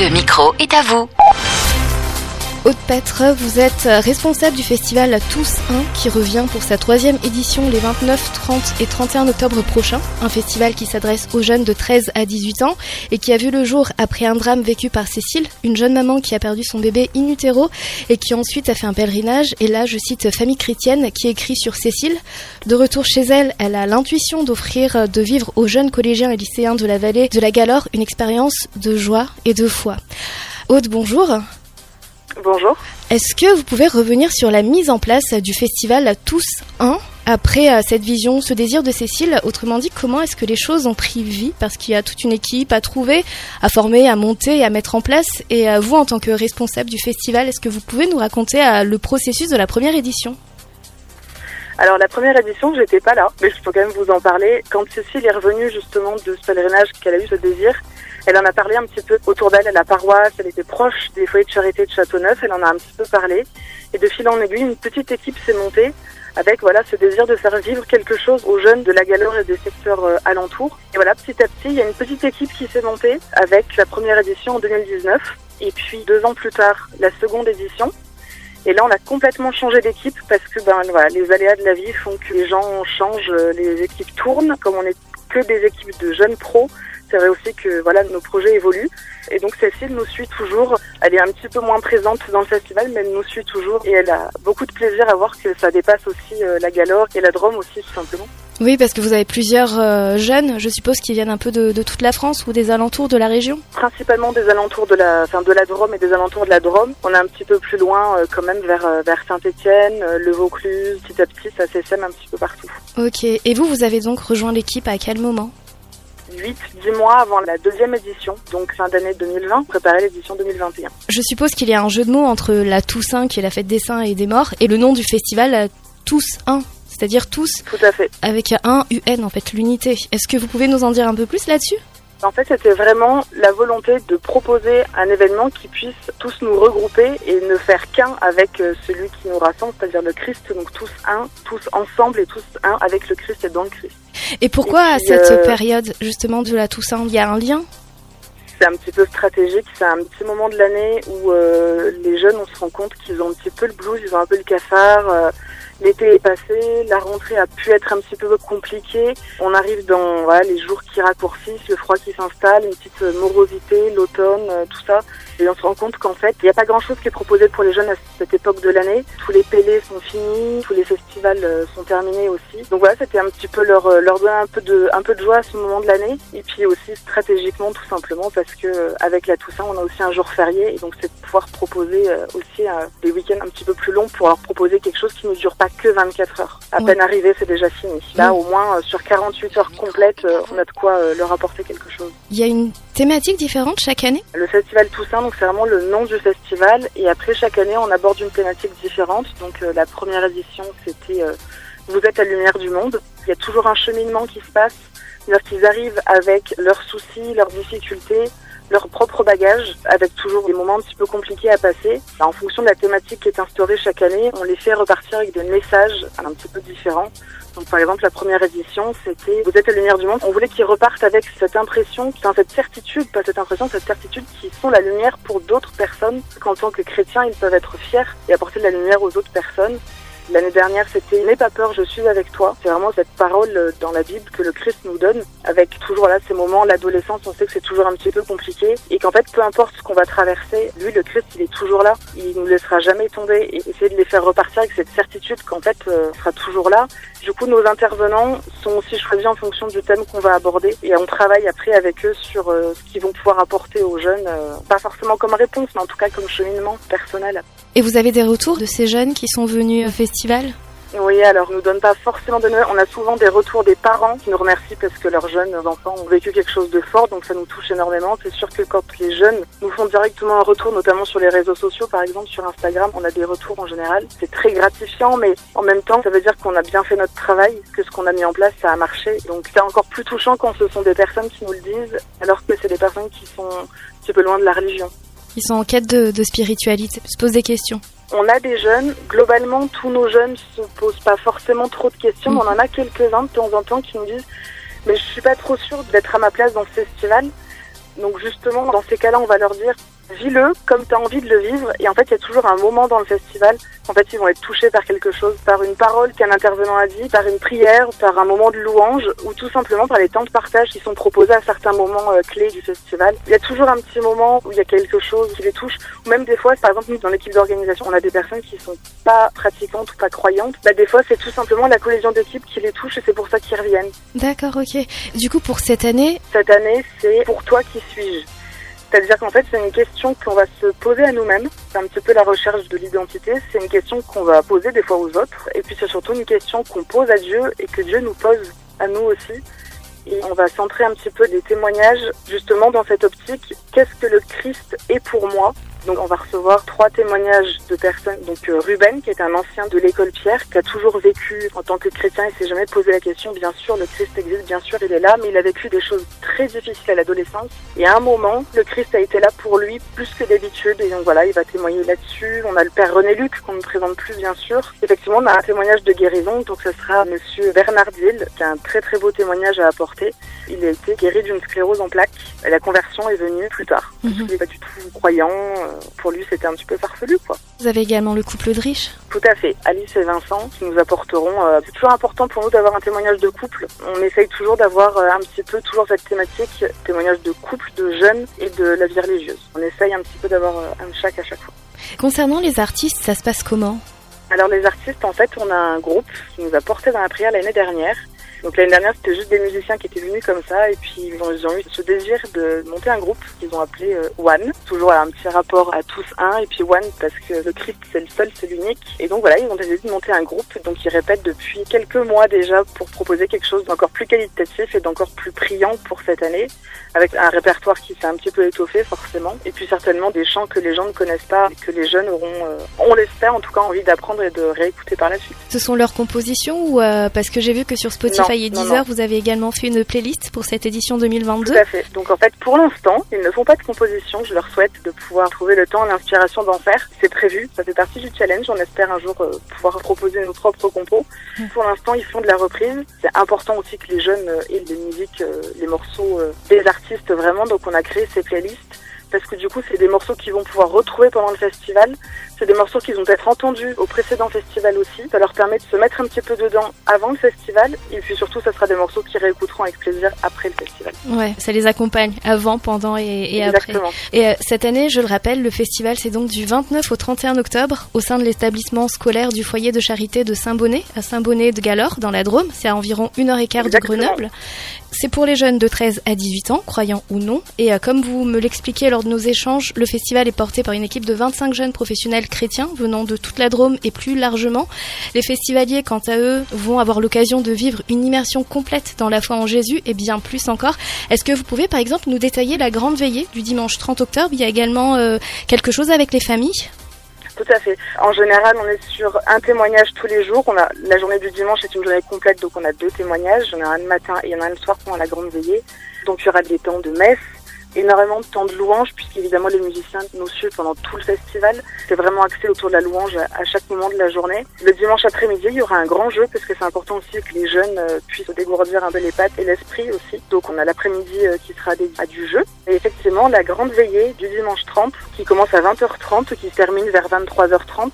Le micro est à vous. Aude Petre, vous êtes responsable du festival Tous 1 qui revient pour sa troisième édition les 29, 30 et 31 octobre prochains. Un festival qui s'adresse aux jeunes de 13 à 18 ans et qui a vu le jour après un drame vécu par Cécile, une jeune maman qui a perdu son bébé in utero et qui ensuite a fait un pèlerinage. Et là, je cite Famille chrétienne qui écrit sur Cécile. De retour chez elle, elle a l'intuition d'offrir de vivre aux jeunes collégiens et lycéens de la vallée de la Galore une expérience de joie et de foi. Aude, bonjour. Bonjour. Est-ce que vous pouvez revenir sur la mise en place du festival Tous 1 après euh, cette vision, ce désir de Cécile? Autrement dit, comment est-ce que les choses ont pris vie? Parce qu'il y a toute une équipe à trouver, à former, à monter à mettre en place. Et euh, vous, en tant que responsable du festival, est-ce que vous pouvez nous raconter euh, le processus de la première édition? Alors la première édition, j'étais pas là, mais je peux quand même vous en parler. Quand Cécile est revenue justement de ce pèlerinage qu'elle a eu ce désir, elle en a parlé un petit peu autour d'elle à la paroisse, elle était proche des foyers de charité de Châteauneuf, elle en a un petit peu parlé. Et de fil en aiguille, une petite équipe s'est montée avec voilà ce désir de faire vivre quelque chose aux jeunes de la Galore et des secteurs euh, alentours. Et voilà, petit à petit, il y a une petite équipe qui s'est montée avec la première édition en 2019 et puis deux ans plus tard, la seconde édition. Et là, on a complètement changé d'équipe parce que ben voilà, les aléas de la vie font que les gens changent, euh, les équipes tournent. Comme on n'est que des équipes de jeunes pros, c'est vrai aussi que voilà nos projets évoluent. Et donc Cécile nous suit toujours. Elle est un petit peu moins présente dans le festival, mais elle nous suit toujours et elle a beaucoup de plaisir à voir que ça dépasse aussi euh, la Galore et la Drôme aussi tout simplement. Oui, parce que vous avez plusieurs euh, jeunes, je suppose, qui viennent un peu de, de, toute la France ou des alentours de la région Principalement des alentours de la, enfin, de la Drôme et des alentours de la Drôme. On est un petit peu plus loin euh, quand même vers, vers Saint-Étienne, le Vaucluse, petit à petit, ça s'essaime un petit peu partout. Ok, et vous, vous avez donc rejoint l'équipe à quel moment? 8-10 mois avant la deuxième édition, donc fin d'année 2020, préparer l'édition 2021. Je suppose qu'il y a un jeu de mots entre la Toussaint, qui est la fête des saints et des morts, et le nom du festival, Tous 1, c'est-à-dire tous, Tout à fait. avec un UN en fait, l'unité. Est-ce que vous pouvez nous en dire un peu plus là-dessus? En fait, c'était vraiment la volonté de proposer un événement qui puisse tous nous regrouper et ne faire qu'un avec euh, celui qui nous rassemble, c'est-à-dire le Christ. Donc tous un, tous ensemble et tous un avec le Christ et dans le Christ. Et pourquoi à cette euh, période justement de la Toussaint Il y a un lien? C'est un petit peu stratégique, c'est un petit moment de l'année où euh, les jeunes, on se rend compte qu'ils ont un petit peu le blues, ils ont un peu le cafard, L'été est passé, la rentrée a pu être un petit peu compliquée. On arrive dans voilà, les jours qui raccourcissent, le froid qui s'installe, une petite morosité, l'automne, euh, tout ça. Et on se rend compte qu'en fait, il n'y a pas grand-chose qui est proposé pour les jeunes à cette époque de l'année. Tous les pélés sont finis, tous les festivals euh, sont terminés aussi. Donc voilà, c'était un petit peu leur, euh, leur donner un peu, de, un peu de joie à ce moment de l'année. Et puis aussi stratégiquement, tout simplement, parce que avec la Toussaint, on a aussi un jour férié. Et donc c'est de pouvoir proposer aussi des week-ends un petit peu plus longs pour leur proposer quelque chose qui ne dure pas que 24 heures. À peine arrivé, c'est déjà fini. Là, au moins, euh, sur 48 heures complètes, euh, on a de quoi euh, leur apporter quelque chose. Il y a une thématique différente chaque année? Le Festival Toussaint, donc c'est vraiment le nom du festival. Et après, chaque année, on aborde une thématique différente. Donc la première édition, c'était Vous êtes la lumière du monde. Il y a toujours un cheminement qui se passe. C'est-à-dire qu'ils arrivent avec leurs soucis, leurs difficultés, leur propre bagage, avec toujours des moments un petit peu compliqués à passer. En fonction de la thématique qui est instaurée chaque année, on les fait repartir avec des messages un petit peu différents. Donc par exemple, la première édition, c'était Vous êtes la lumière du monde. On voulait qu'ils repartent avec cette impression, cette certitude, pas cette impression, cette certitude qu'ils sont la lumière pour d'autres personnes, qu'en tant que chrétiens, ils peuvent être fiers et apporter de la lumière aux autres personnes. L'année dernière, c'était N'aie pas peur, je suis avec toi. C'est vraiment cette parole euh, dans la Bible que le Christ nous donne, avec toujours là ces moments, l'adolescence, on sait que c'est toujours un petit peu compliqué, et qu'en fait, peu importe ce qu'on va traverser, lui, le Christ, il est toujours là. Il nous laissera jamais tomber, et essayer de les faire repartir avec cette certitude qu'en fait, euh, sera toujours là. Du coup, nos intervenants sont aussi choisis en fonction du thème qu'on va aborder, et on travaille après avec eux sur euh, ce qu'ils vont pouvoir apporter aux jeunes, pas forcément comme réponse, mais en tout cas comme cheminement personnel. Et vous avez des retours de ces jeunes qui sont venus au festival? Oui, alors nous donne pas forcément de nouvelles. On a souvent des retours des parents qui nous remercient parce que leurs jeunes enfants ont vécu quelque chose de fort, donc ça nous touche énormément. C'est sûr que quand les jeunes nous font directement un retour, notamment sur les réseaux sociaux, par exemple sur Instagram, on a des retours en général. C'est très gratifiant, mais en même temps, ça veut dire qu'on a bien fait notre travail, que ce qu'on a mis en place, ça a marché. Donc c'est encore plus touchant quand ce sont des personnes qui nous le disent, alors que c'est des personnes qui sont un petit peu loin de la religion. Ils sont en quête de, de spiritualité, se posent des questions. On a des jeunes, globalement tous nos jeunes se posent pas forcément trop de questions, mais on en a quelques-uns de temps en temps qui nous disent mais je suis pas trop sûre d'être à ma place dans ce festival. Donc justement, dans ces cas-là, on va leur dire vis-le comme tu as envie de le vivre. Et en fait, il y a toujours un moment dans le festival, en fait, ils vont être touchés par quelque chose, par une parole qu'un intervenant a dit, par une prière, par un moment de louange, ou tout simplement par les temps de partage qui sont proposés à certains moments euh, clés du festival. Il y a toujours un petit moment où il y a quelque chose qui les touche, ou même des fois, par exemple, nous, dans l'équipe d'organisation, on a des personnes qui sont pas pratiquantes ou pas croyantes. Bah, des fois, c'est tout simplement la cohésion d'équipe qui les touche et c'est pour ça qu'ils reviennent. D'accord, ok. Du coup, pour cette année Cette année, c'est pour toi qui suis-je c'est-à-dire qu'en fait, c'est une question qu'on va se poser à nous-mêmes. C'est un petit peu la recherche de l'identité. C'est une question qu'on va poser des fois aux autres. Et puis c'est surtout une question qu'on pose à Dieu et que Dieu nous pose à nous aussi. Et on va centrer un petit peu des témoignages justement dans cette optique. Qu'est-ce que le Christ est pour moi? Donc on va recevoir trois témoignages de personnes. Donc euh, Ruben, qui est un ancien de l'école Pierre, qui a toujours vécu en tant que chrétien et s'est jamais posé la question, bien sûr, le Christ existe, bien sûr, il est là, mais il a vécu des choses très difficiles à l'adolescence. Et à un moment, le Christ a été là pour lui plus que d'habitude. Et donc voilà, il va témoigner là-dessus. On a le père René Luc, qu'on ne présente plus, bien sûr. Effectivement, on a un témoignage de guérison. Donc ce sera monsieur Bernard Dill, qui a un très très beau témoignage à apporter. Il a été guéri d'une sclérose en plaques. Et la conversion est venue plus tard. Mhm. Il n'est pas du tout croyant pour lui, c'était un petit peu farfelu, quoi. Vous avez également le couple de riches Tout à fait. Alice et Vincent qui nous apporteront. Euh, c'est toujours important pour nous d'avoir un témoignage de couple. On essaye toujours d'avoir euh, un petit peu toujours cette thématique, témoignage de couple, de jeunes et de la vie religieuse. On essaye un petit peu d'avoir euh, un chaque à chaque fois. Concernant les artistes, ça se passe comment? Alors les artistes, en fait, on a un groupe qui nous a porté dans la prière l'année dernière donc l'année dernière, c'était juste des musiciens qui étaient venus comme ça et puis ils ont, eu ce désir de monter un groupe qu'ils ont appelé euh, One. Toujours un petit rapport à tous un et puis One parce que le Christ c'est le seul, c'est l'unique. Et donc voilà, ils ont décidé de monter un groupe. Donc ils répètent depuis quelques mois déjà pour proposer quelque chose d'encore plus qualitatif et d'encore plus priant pour cette année avec un répertoire qui s'est un petit peu étoffé forcément et puis certainement des chants que les gens ne connaissent pas et que les jeunes auront, euh, on l'espère en tout cas, envie d'apprendre et de réécouter par la suite. Ce sont leurs compositions ou euh, parce que j'ai vu que sur Spotify et Deezer, vous avez également fait une playlist pour cette édition 2022. Tout à fait. Donc en fait, pour l'instant, ils ne font pas de composition. Je leur souhaite de pouvoir trouver le temps, l'inspiration d'en faire. C'est prévu. Ça fait partie du challenge. On espère un jour euh, pouvoir proposer nos propres compos. Pour l'instant, ils font de la reprise. C'est important aussi que les jeunes euh, aient les musiques, euh, les morceaux des artistes vraiment. Donc on a créé ces playlists parce que du coup, c'est des morceaux qu'ils vont pouvoir retrouver pendant le festival. C'est des morceaux qu'ils ont peut-être entendus au précédent festival aussi. Ça leur permet de se mettre un petit peu dedans avant le festival. Et puis surtout, ça sera des morceaux qu'ils réécouteront avec plaisir après le festival. Ouais, ça les accompagne avant, pendant et, après. Et euh, cette année, je le rappelle, le festival, c'est donc du 29 au 31 octobre au sein de l'établissement scolaire du foyer de charité de Saint-Bonnet, à Saint-Bonnet de Galore, dans la Drôme. C'est à environ une heure et quart de Grenoble. C'est pour les jeunes de 13 à 18 ans, croyants ou non. Et euh, comme vous me l'expliquez lors de nos échanges, le festival est porté par une équipe de 25 jeunes professionnels chrétiens venant de toute la Drôme et plus largement. Les festivaliers, quant à eux, vont avoir l'occasion de vivre une immersion complète dans la foi en Jésus et bien plus encore. Est-ce que vous pouvez par exemple nous détailler la grande veillée du dimanche 30 octobre? Il y a également euh, quelque chose avec les familles? Tout à fait. En général, on est sur un témoignage tous les jours. On a la journée du dimanche est une journée complète, donc on a deux témoignages. Il y en a un le matin et il y en a un le soir pendant la grande veillée. Donc il y aura des temps de messe, énormément de temps de louange, puisqu'évidemment les musiciens nous suivent pendant tout le festival. C'est vraiment axé autour de la louange à chaque moment de la journée. Le dimanche après-midi, il y aura un grand jeu, parce que c'est important aussi que les jeunes euh, puissent dégourdir un peu les pattes et l'esprit aussi. Donc on a l'après-midi euh, qui sera dédié à du jeu. Et effectivement, la grande veillée du dimanche 30, qui commence à 20h30, qui se termine vers 23h30,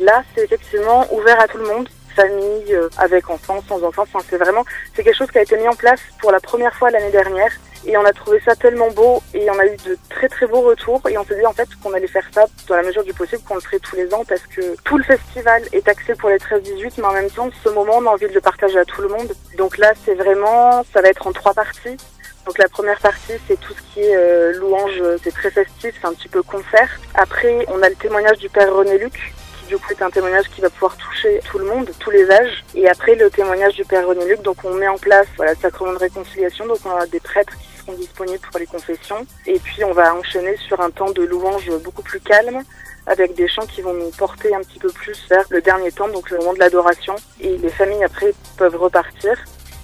là c'est effectivement ouvert à tout le monde famille, euh, avec enfants, sans enfants. Enfin, c'est vraiment, c'est quelque chose qui a été mis en place pour la première fois l'année dernière et on a trouvé ça tellement beau et on a eu de très très beaux retours et on s'est dit en fait qu'on allait faire ça dans la mesure du possible, qu'on le ferait tous les ans parce que tout le festival est axé pour les 13-18 mais en même temps ce moment on a envie de le partager à tout le monde. Donc là c'est vraiment, ça va être en trois parties. Donc la première partie, c'est tout ce qui est euh, louange, c'est très festif, c'est un petit peu concert. Après, on a le témoignage du père René Luc, du coup, c'est un témoignage qui va pouvoir toucher tout le monde, tous les âges. Et après, le témoignage du Père René Luc, donc on met en place voilà, le sacrement de réconciliation. Donc on a des prêtres qui disponibles pour les confessions. Et puis on va enchaîner sur un temps de louange beaucoup plus calme avec des chants qui vont nous porter un petit peu plus vers le dernier temps, donc le moment de l'adoration. Et les familles après peuvent repartir.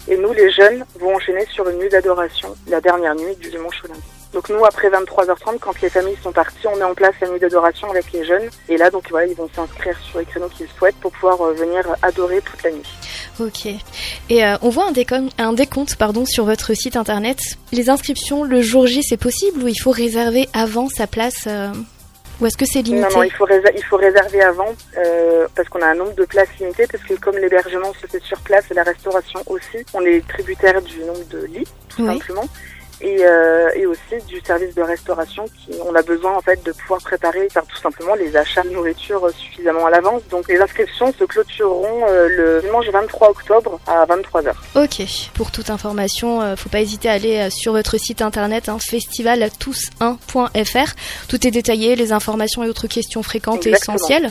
Et nous, les jeunes, vont enchaîner sur une nuit d'adoration, la dernière nuit du dimanche au lundi. Donc nous, après 23h30, quand les familles sont parties, on met en place la nuit d'adoration avec les jeunes. Et là, donc voilà, ils vont s'inscrire sur les créneaux qu'ils souhaitent pour pouvoir euh, venir adorer toute la nuit. Ok. Et euh, on voit un, un décompte pardon, sur votre site internet. Les inscriptions le jour J, c'est possible ou il faut réserver avant sa place euh, Ou est-ce que c'est limité? Non, non, il faut, il faut réserver avant euh, parce qu'on a un nombre de places limitées parce que comme l'hébergement se fait sur place et la restauration aussi, on est tributaire du nombre de lits, tout simplement et, euh, et, aussi du service de restauration qui on a besoin en fait de pouvoir préparer faire tout simplement les achats de nourriture suffisamment à l'avance. Donc les inscriptions se clôtureront euh, le dimanche 23 octobre à 23h. Ok. Pour toute information, euh, faut pas hésiter à aller euh, sur votre site internet hein, festivaltous1.fr. Tout est détaillé, les informations et autres questions fréquentes et essentielles.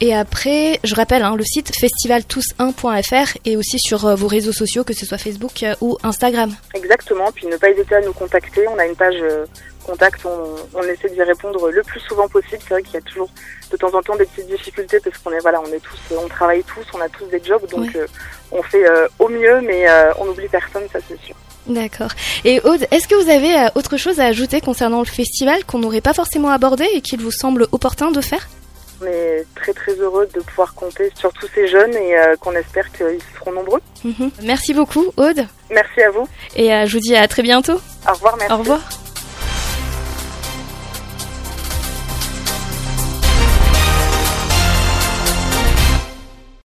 Et après, je rappelle hein, le site festivaltous1.fr et aussi sur vos réseaux sociaux, que ce soit Facebook ou Instagram. Exactement. Puis ne pas hésiter à nous contacter. On a une page euh, contact, on, essaie d'y répondre le plus souvent possible. C'est vrai qu'il y a toujours de temps en temps des petites difficultés parce qu'on est voilà, on est tous, on travaille tous, on a tous des jobs, donc euh, on fait euh, au mieux, mais on n'oublie personne, ça c'est sûr. D'accord. Et Aude, est-ce que vous avez autre chose à ajouter concernant le festival qu'on n'aurait pas forcément abordé et qu'il vous semble opportun de faire? On est très très heureux de pouvoir compter sur tous ces jeunes et euh, qu'on espère qu'ils seront nombreux. Mhm. Merci beaucoup Aude. Merci à vous. Et euh, je vous dis à très bientôt. Au revoir, merci. Au revoir.